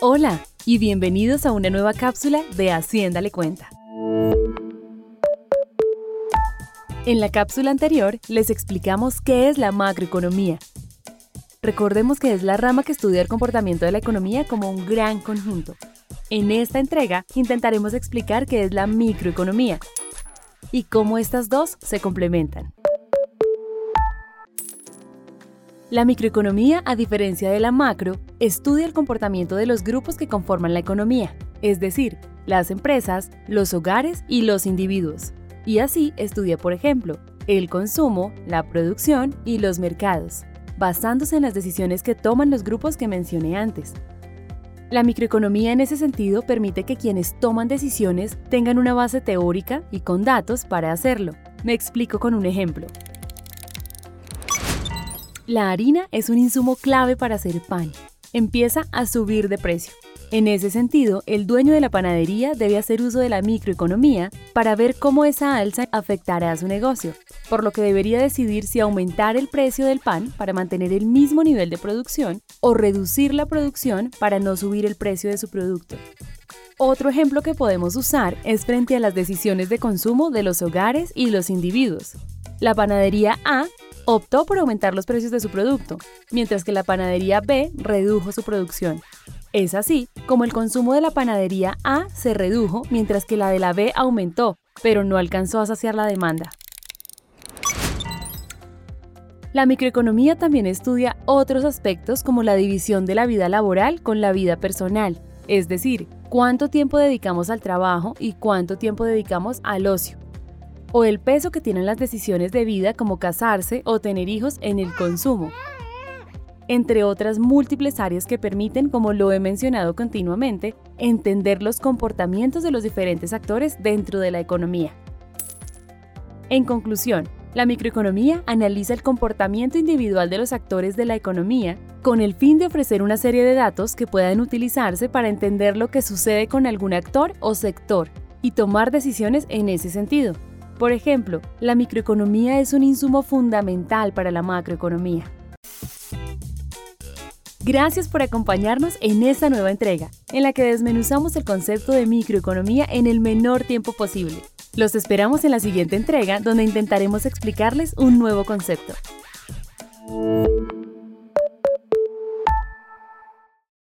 Hola y bienvenidos a una nueva cápsula de Hacienda le cuenta. En la cápsula anterior les explicamos qué es la macroeconomía. Recordemos que es la rama que estudia el comportamiento de la economía como un gran conjunto. En esta entrega intentaremos explicar qué es la microeconomía y cómo estas dos se complementan. La microeconomía, a diferencia de la macro, estudia el comportamiento de los grupos que conforman la economía, es decir, las empresas, los hogares y los individuos. Y así estudia, por ejemplo, el consumo, la producción y los mercados, basándose en las decisiones que toman los grupos que mencioné antes. La microeconomía en ese sentido permite que quienes toman decisiones tengan una base teórica y con datos para hacerlo. Me explico con un ejemplo. La harina es un insumo clave para hacer pan. Empieza a subir de precio. En ese sentido, el dueño de la panadería debe hacer uso de la microeconomía para ver cómo esa alza afectará a su negocio, por lo que debería decidir si aumentar el precio del pan para mantener el mismo nivel de producción o reducir la producción para no subir el precio de su producto. Otro ejemplo que podemos usar es frente a las decisiones de consumo de los hogares y los individuos. La panadería A optó por aumentar los precios de su producto, mientras que la panadería B redujo su producción. Es así como el consumo de la panadería A se redujo mientras que la de la B aumentó, pero no alcanzó a saciar la demanda. La microeconomía también estudia otros aspectos como la división de la vida laboral con la vida personal, es decir, cuánto tiempo dedicamos al trabajo y cuánto tiempo dedicamos al ocio o el peso que tienen las decisiones de vida como casarse o tener hijos en el consumo, entre otras múltiples áreas que permiten, como lo he mencionado continuamente, entender los comportamientos de los diferentes actores dentro de la economía. En conclusión, la microeconomía analiza el comportamiento individual de los actores de la economía con el fin de ofrecer una serie de datos que puedan utilizarse para entender lo que sucede con algún actor o sector y tomar decisiones en ese sentido. Por ejemplo, la microeconomía es un insumo fundamental para la macroeconomía. Gracias por acompañarnos en esta nueva entrega, en la que desmenuzamos el concepto de microeconomía en el menor tiempo posible. Los esperamos en la siguiente entrega, donde intentaremos explicarles un nuevo concepto.